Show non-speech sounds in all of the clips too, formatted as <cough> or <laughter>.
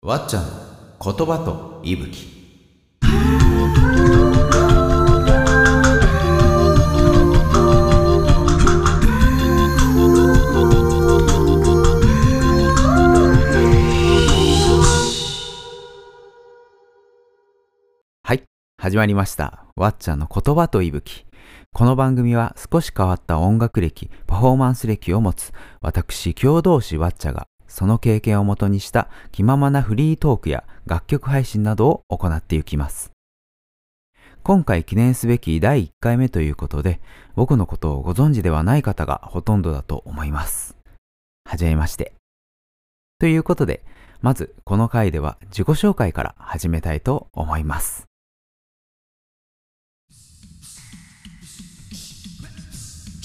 わっちゃんの言葉と息吹。はい始まりました。わっちゃんの言葉と息吹。この番組は少し変わった音楽歴パフォーマンス歴を持つ私共同士わっちゃがその経験をもとにした気ままなフリートークや楽曲配信などを行っていきます。今回記念すべき第1回目ということで、僕のことをご存知ではない方がほとんどだと思います。はじめまして。ということで、まずこの回では自己紹介から始めたいと思います。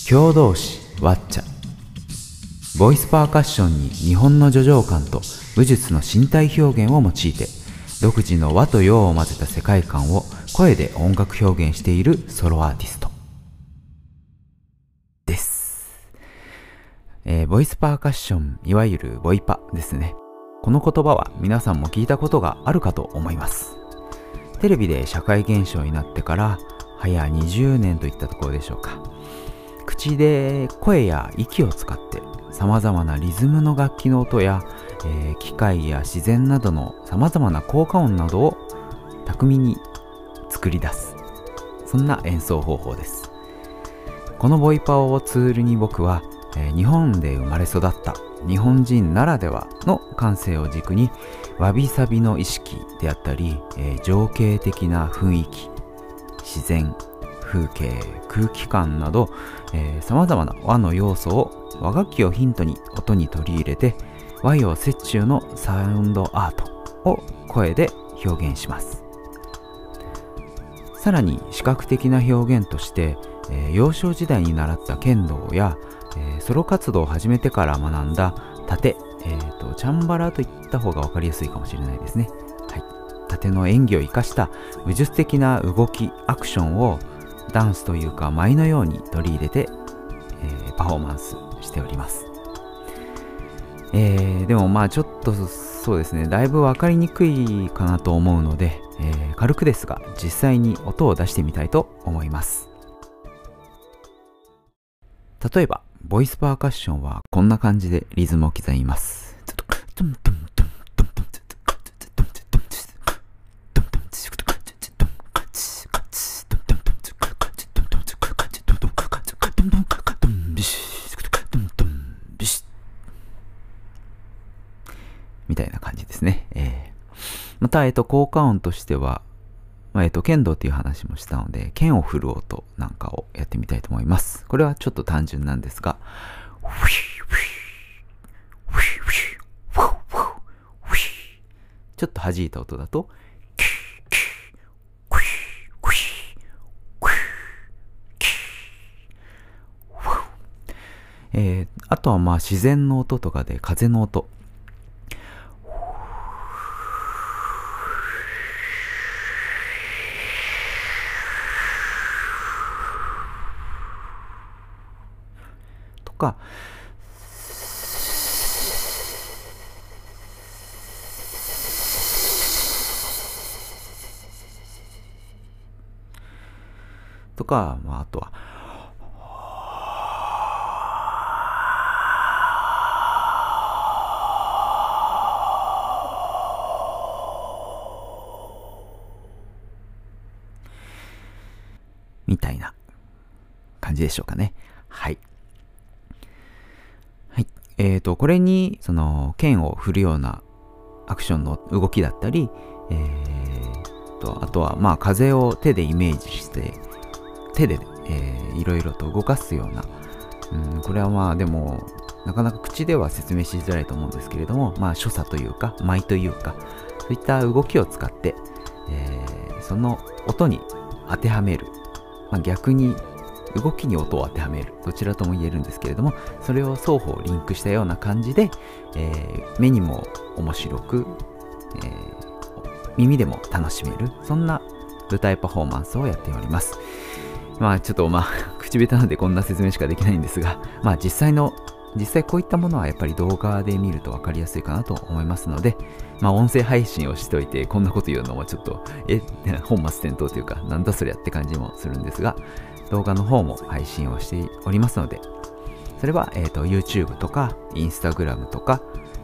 共同士わっちゃボイスパーカッションに日本の叙情感と武術の身体表現を用いて独自の和と洋を混ぜた世界観を声で音楽表現しているソロアーティスト。です、えーボイスパーカッションいわゆるボイパですね。この言葉は皆さんも聞いたことがあるかと思います。テレビで社会現象になってから早20年といったところでしょうか。口で声や息を使って様々なリズムの楽器の音や、えー機械や自然などの様々な効果音などを巧みに作り出す。そんな演奏方法です。このボイパをツールに僕は、えー日本で生まれ育った日本人ならではの感性を軸にわびさびの意識であったり、えー情景的な雰囲気自然風景空気感などさまざまな和の要素を和楽器をヒントに音に取り入れて和洋折衷のサウンドアートを声で表現します。さらに視覚的な表現として、えー幼少時代に習った剣道や、えーソロ活動を始めてから学んだ盾、えーとチャンバラといった方が分かりやすいかもしれないですね、はい、盾の演技を生かした武術的な動きアクションをダンスというか舞のように取り入れて、えーパフォーマンスしております、えーでもまあちょっとそうですね。だいぶ分かりにくいかなと思うので、えー軽くですが実際に音を出してみたいと思います。例えばボイスパーカッションはこんな感じでリズムを刻みます。みたいな感じですね。えーまた、えっと、効果音としては、まあえっと、剣道っていう話もしたので、剣を振る音なんかをやってみたいと思います。これはちょっと単純なんですが、ちょっと弾いた音だと、えーあとはまあ自然の音とかで風の音かとか、まあ、あとはみたいな感じでしょうかね。はい。はい。えーと、これに、その、剣を振るようなアクションの動きだったり、えーと、あとは、まあ、風を手でイメージして、手で、えーいろいろと動かすような、うん、これはまあ、でも、なかなか口では説明しづらいと思うんですけれども、まあ、所作というか、舞というか、そういった動きを使って、えーその音に当てはめる。まあ、逆に動きに音を当てはめる。どちらとも言えるんですけれどもそれを双方リンクしたような感じで、えー目にも面白く、えー耳でも楽しめるそんな舞台パフォーマンスをやっております。まあちょっとまあ <laughs> 口下手なんでこんな説明しかできないんですがまあ実際の実際こういったものはやっぱり動画で見ると分かりやすいかなと思いますので、まあ、音声配信をしておいてこんなこと言うのもちょっとえ本末転倒というかなんだそりゃって感じもするんですが動画の方も配信をしておりますのでそれは、えーと、YouTube とか Instagram とか、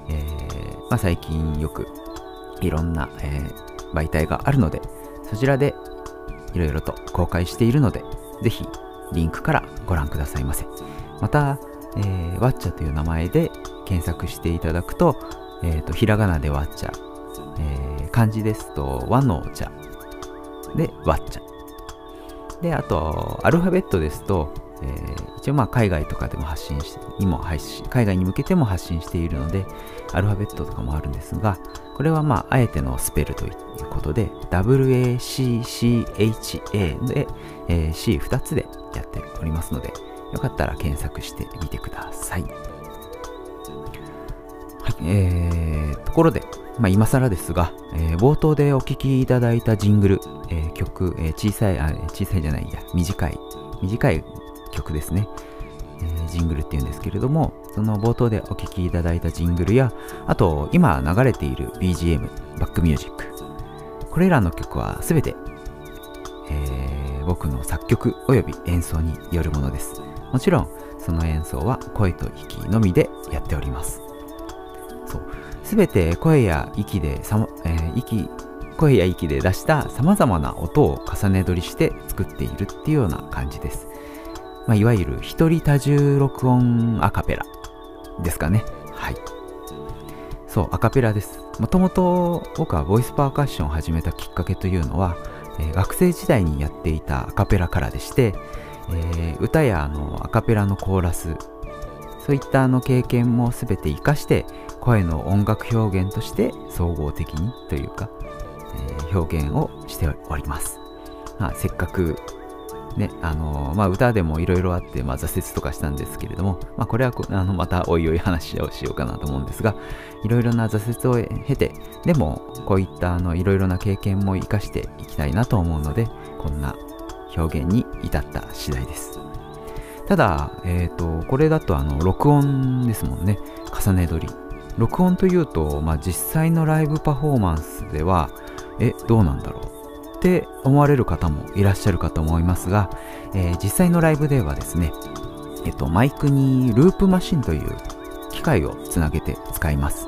えー、まあ、最近よくいろんな、えー、媒体があるのでそちらでいろいろと公開しているのでぜひリンクからご覧くださいませまた、えー、ワッチャという名前で検索していただくとえー、と、ひらがなでわっちゃ、えー、漢字ですと、和の茶でわっちゃ。で、あと、アルファベットですと、えー、一応まあ海外とかでも発信しにも配信、海外に向けても発信しているので、アルファベットとかもあるんですが、これはまあ、あえてのスペルということで、WACCHA で、えー、C2 つでやっておりますので、よかったら検索してみてください。えー、ころで、まあ、今更ですが、えー、冒頭でお聴きいただいたジングル、えー、曲、えー、小さい、あ、小さいじゃないや、短い、短い曲ですね。え、ジングルっていうんですけれども、その冒頭でお聴きいただいたジングルや、あと、今流れている BGM、バックミュージック。これらの曲はすべて、え、僕の作曲及び演奏によるものです。もちろん、その演奏は声と息のみでやっております。そうすべて声や息でさ、えー、息声や息で出した様々な音を重ね取りして作っているっていうような感じです。まあ、いわゆる一人多重録音アカペラですかね。はい。そう、アカペラです。もともと僕はボイスパーカッションを始めたきっかけというのは、えー、学生時代にやっていたアカペラからでして、えー、歌やあのアカペラのコーラス、そういったあの経験も全て活かして声の音楽表現として総合的にというか、えー、表現をしております。まあ、せっかくね、あのー、まあ、歌でもいろいろあって、まあ、挫折とかしたんですけれども、まあ、これはあのまたおいおい話をしようかなと思うんですが、いろいろな挫折を経て、でもこういったあのいろいろな経験も生かしていきたいなと思うので、こんな表現に至った次第です。ただ、えっ、ー、と、これだとあの録音ですもんね。重ね撮り。録音というと、まあ、実際のライブパフォーマンスでは、え、どうなんだろう？って思われる方もいらっしゃるかと思いますが、えー、実際のライブではですね、えっと、マイクにループマシンという機械をつなげて使います。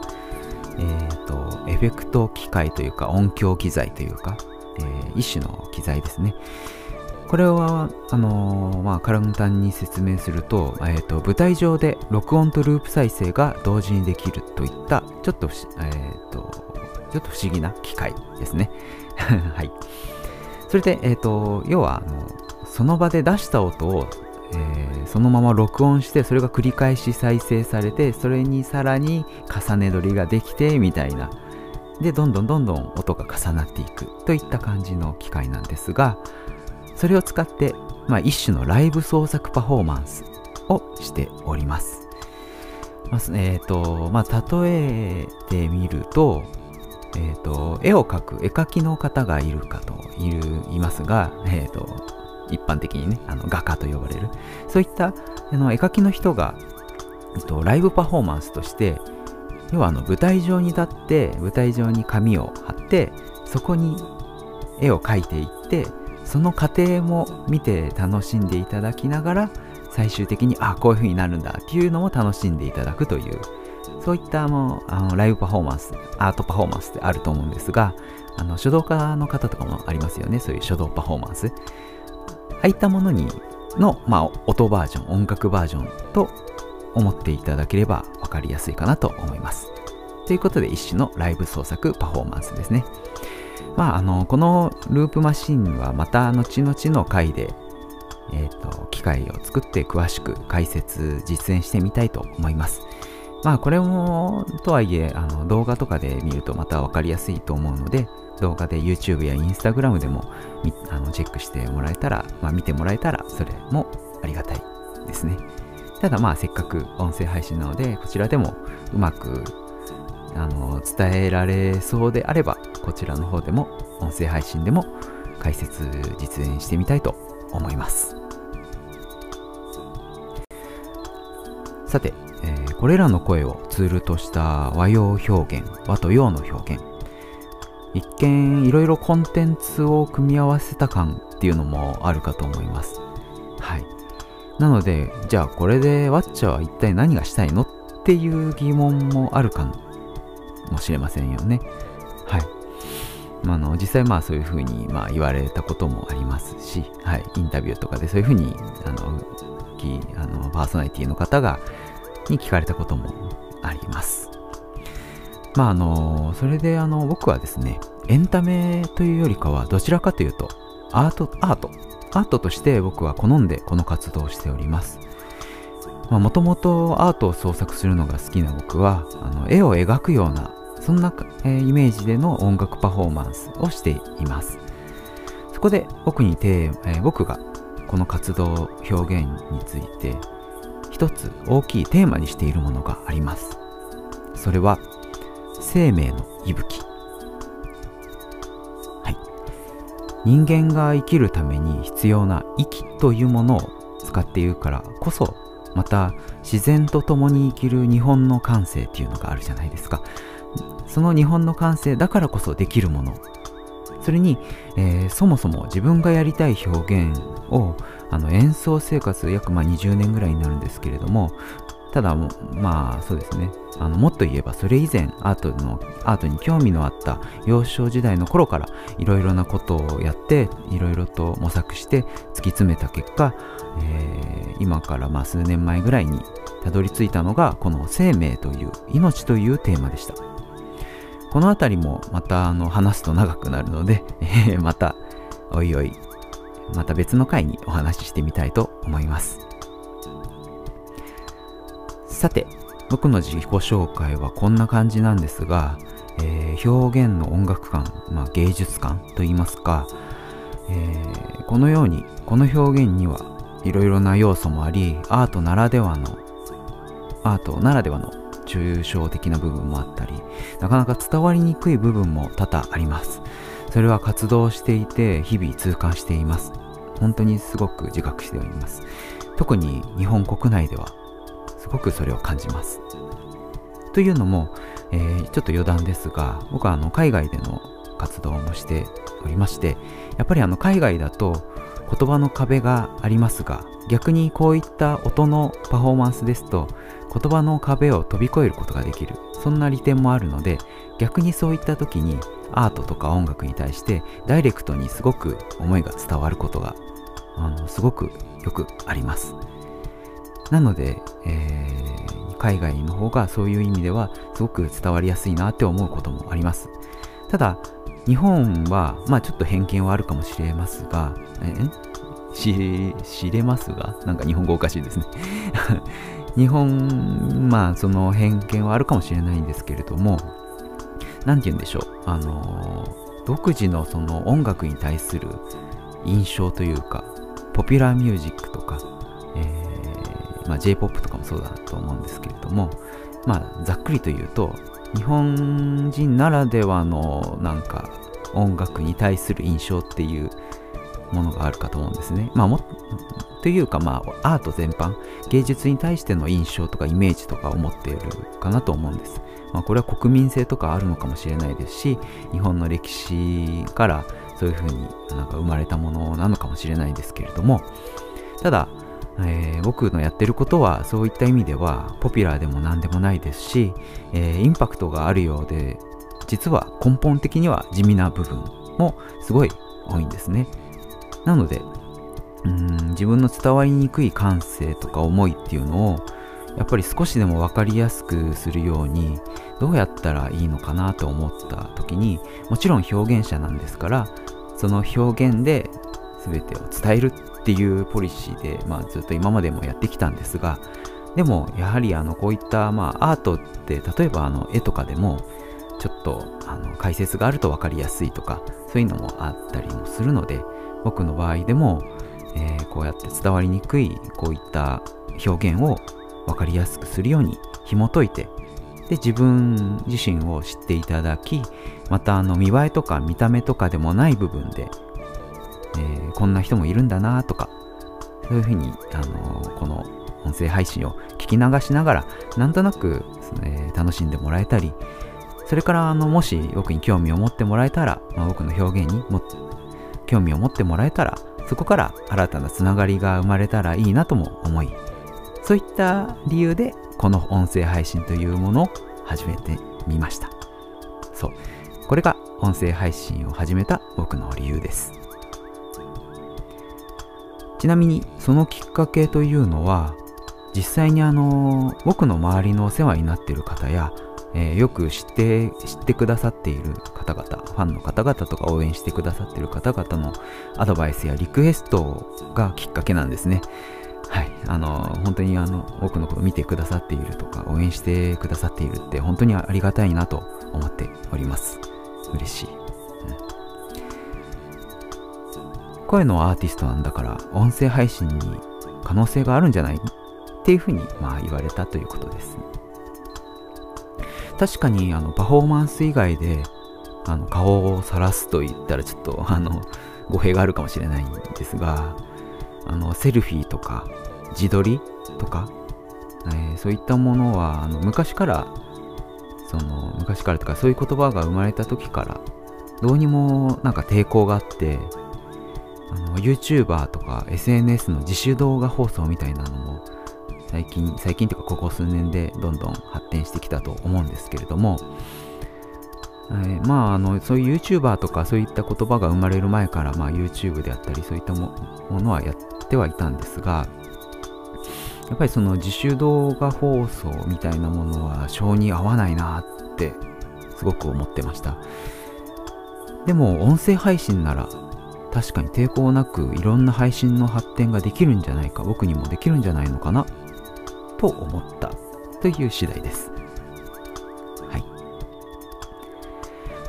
えっ、ー、と、エフェクト機械というか音響機材というか、えー、一種の機材ですね。これは、あのー、まあ、簡単に説明すると、えーと、舞台上で録音とループ再生が同時にできるといった、ちょっと、えーと、ちょっと不思議な機械ですね。<laughs> はい。それで、えっ、ー、と、要は、あの、その場で出した音を、えー、そのまま録音して、それが繰り返し再生されて、それにさらに重ね撮りができて、みたいな。で、どんどんどんどん音が重なっていくといった感じの機械なんですが、それを使って、まあ、一種のライブ創作パフォーマンスをしております。まあ、えっ、ー、と、まあ、例えてみると、えっ、ー、と、絵を描く絵描きの方がいるかといるいますが、えっ、ー、と、一般的にね、あの画家と呼ばれる。そういったあの絵描きの人が、えっと、ライブパフォーマンスとして、要はあの舞台上に立って、舞台上に紙を貼って、そこに絵を描いていって、その過程も見て楽しんでいただきながら最終的にあこういう風になるんだっていうのも楽しんでいただくというそういったあのあのライブパフォーマンスアートパフォーマンスってあると思うんですがあの書道家の方とかもありますよね。そういう書道パフォーマンス。ああいったものにの、まあ、音バージョン音楽バージョンと思っていただければ分かりやすいかなと思います。ということで一種のライブ創作パフォーマンスですね。まあ、あの、このループマシンはまた後々の回で、えっ、ー、と、機械を作って詳しく解説、実践してみたいと思います。まあ、これも、とはいえ、あの、動画とかで見るとまたわかりやすいと思うので、動画で YouTube や Instagram でもあのチェックしてもらえたら、まあ、見てもらえたら、それもありがたいですね。ただまあせっかく音声配信なので、こちらでもうまくあの伝えられそうであればこちらの方でも音声配信でも解説実演してみたいと思います。さて、えー、これらの声をツールとした和洋表現和と洋の表現一見いろいろコンテンツを組み合わせた感っていうのもあるかと思います。はい。なのでじゃあこれでワッチャは一体何がしたいのっていう疑問もあるかもしれませんよねはいあの実際まあそういうふうにまあ言われたこともありますし、はい、インタビューとかでそういうふうにあのあのパーソナリティの方がに聞かれたこともあります。まああの、それであの、僕はですね、エンタメというよりかはどちらかというと、アート、アート、アートとして僕は好んでこの活動をしております。もともとアートを創作するのが好きな僕は、あの絵を描くような、そんな、えー、イメージでの音楽パフォーマンスをしています。そこで僕にて、えー、僕がこの活動表現について一つ大きいテーマにしているものがあります。それは生命の息吹はい人間が生きるために必要な息というものを使っているからこそまた自然と共に生きる日本の感性っていうのがあるじゃないですかその日本の感性だからこそできるもの。それに、えー、そもそも自分がやりたい表現をあの演奏生活約まあ20年ぐらいになるんですけれどもただまあそうですね。あのもっと言えばそれ以前アートのアートに興味のあった幼少時代の頃からいろいろなことをやっていろいろと模索して突き詰めた結果、えー、今からまあ数年前ぐらいにたどり着いたのがこの生命という命というテーマでした。この辺りもまたあの話すと長くなるので、え、またおいおいまた別の回にお話ししてみたいと思います。さて僕の自己紹介はこんな感じなんですが、えー、表現の音楽観、まあ、芸術観といいますか、えー、このようにこの表現にはいろいろな要素もありアートならではのアートならではの抽象的な部分もあったりなかなか伝わりにくい部分も多々あります。それは活動していて日々痛感しています。本当にすごく自覚しております。特に日本国内ではすごくそれを感じます。というのも、えー、ちょっと余談ですが、僕はあの海外での活動もしておりまして、やっぱりあの海外だと言葉の壁がありますが、逆にこういった音のパフォーマンスですと、言葉の壁を飛び越えることができる、そんな利点もあるので、逆にそういった時にアートとか音楽に対してダイレクトにすごく思いが伝わることがあのすごくよくあります。なので、えー、海外の方がそういう意味ではすごく伝わりやすいなって思うこともあります。ただ、日本は、まあちょっと偏見はあるかもしれますが、えし、知れますが？なんか日本語おかしいですね日本、まあその偏見はあるかもしれないんですけれども、なんて言うんでしょう。あの独自のその音楽に対する印象というか、ポピュラーミュージックとか、まあ、J-POP とかもそうだと思うんですけれども、まあ、ざっくりと言うと、日本人ならではのなんか音楽に対する印象っていうものがあるかと思うんですね。まあも、というかまあアート全般、芸術に対しての印象とかイメージとかを持っているかなと思うんです。まあこれは国民性とかあるのかもしれないですし、日本の歴史からそういうふうになんか生まれたものなのかもしれないですけれども、ただ、えー、僕のやってることはそういった意味ではポピュラーでも何でもないですし、えー、インパクトがあるようで実は根本的には地味な部分もすごい多いんですねなのでうん自分の伝わりにくい感性とか思いっていうのをやっぱり少しでも分かりやすくするようにどうやったらいいのかなと思った時にもちろん表現者なんですからその表現で全てを伝えるっていうポリシーで、まあ、ずっと今までもやってきたんですがでもやはりあのこういった、まあ、アートって例えばあの絵とかでもちょっとあの解説があると分かりやすいとかそういうのもあったりもするので僕の場合でも、えー、こうやって伝わりにくいこういった表現を分かりやすくするように紐解いてで自分自身を知っていただきまたあの見栄えとか見た目とかでもない部分でえー、こんな人もいるんだなとか、そういうふうに、あのー、この音声配信を聞き流しながら、なんとなく、え、楽しんでもらえたり、それからあのもし僕に興味を持ってもらえたら、まあ、僕の表現にも興味を持ってもらえたら、そこから新たなつながりが生まれたらいいなとも思い、そういった理由でこの音声配信というものを始めてみました。そう。これが音声配信を始めた僕の理由です。ちなみにそのきっかけというのは実際にあの僕の周りのお世話になっている方や、えー、よく知って知ってくださっている方々ファンの方々とか応援してくださっている方々のアドバイスやリクエストがきっかけなんですね。はい。あの本当にあの多くのことを見てくださっているとか応援してくださっているって本当にありがたいなと思っております。嬉しい。うん。声のアーティストなんだから音声配信に可能性があるんじゃないっていうふうにまあ言われたということです。ね。確かにあのパフォーマンス以外であの顔を晒すと言ったらちょっとあの語弊があるかもしれないんですがあのセルフィーとか自撮りとか、えー、そういったものはあの昔からその昔からとかそういう言葉が生まれた時からどうにもなんか抵抗があってあの YouTuber とか SNS の自主動画放送みたいなのも最近、最近というかここ数年でどんどん発展してきたと思うんですけれども、えー、まああのそういう YouTuber とかそういった言葉が生まれる前から、まあ、YouTube であったりそういったものはやってはいたんですがやっぱりその自主動画放送みたいなものは性に合わないなってすごく思ってました。でも音声配信なら確かに抵抗なくいろんな配信の発展ができるんじゃないか僕にもできるんじゃないのかなと思った。という次第です。はい。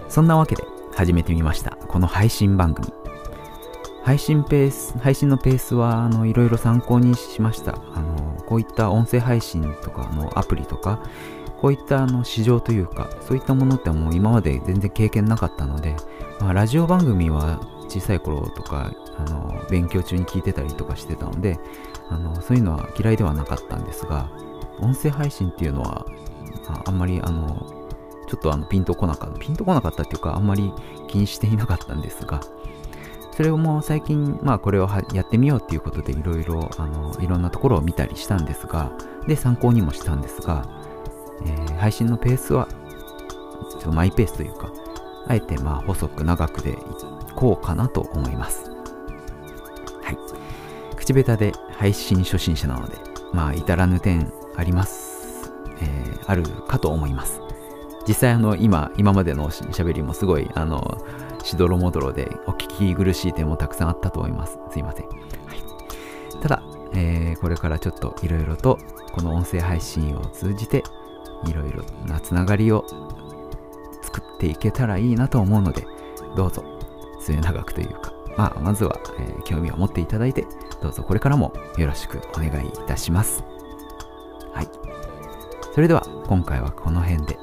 そんなわけで始めてみました。この配信番組。配信ペース配信のペースはあのいろいろ参考にしました。あのこういった音声配信とかのアプリとかこういったあの市場というかそういったものってもう今まで全然経験なかったので、まあ、ラジオ番組は小さい頃とかあの勉強中に聞いてたりとかしてたのであのそういうのは嫌いではなかったんですが音声配信っていうのはあんまりあのちょっとあのピンとこなかったピンとこなかったっていうかあんまり気にしていなかったんですがそれをもう最近まあこれをやってみようっていうことでいろいろあのいろんなところを見たりしたんですがで参考にもしたんですが、えー、配信のペースはちょっとマイペースというかあえてまあ細く長くでいこうかなと思います。はい。口下手で配信初心者なので、まあ、至らぬ点あります。えー、あるかと思います。実際あの、今、今までの喋りもすごい、あの、しどろもどろでお聞き苦しい点もたくさんあったと思います。すいません。はい、ただ、えー、これからちょっといろいろとこの音声配信を通じていろいろなつながりを作っていけたらいいなと思うのでどうぞ末永くというか、まあ、まずは、えー、興味を持っていただいて、どうぞこれからもよろしくお願いいたします。はい。それでは、今回はこの辺で、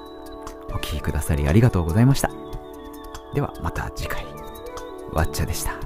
お聴きくださりありがとうございました。では、また次回。わっちゃでした。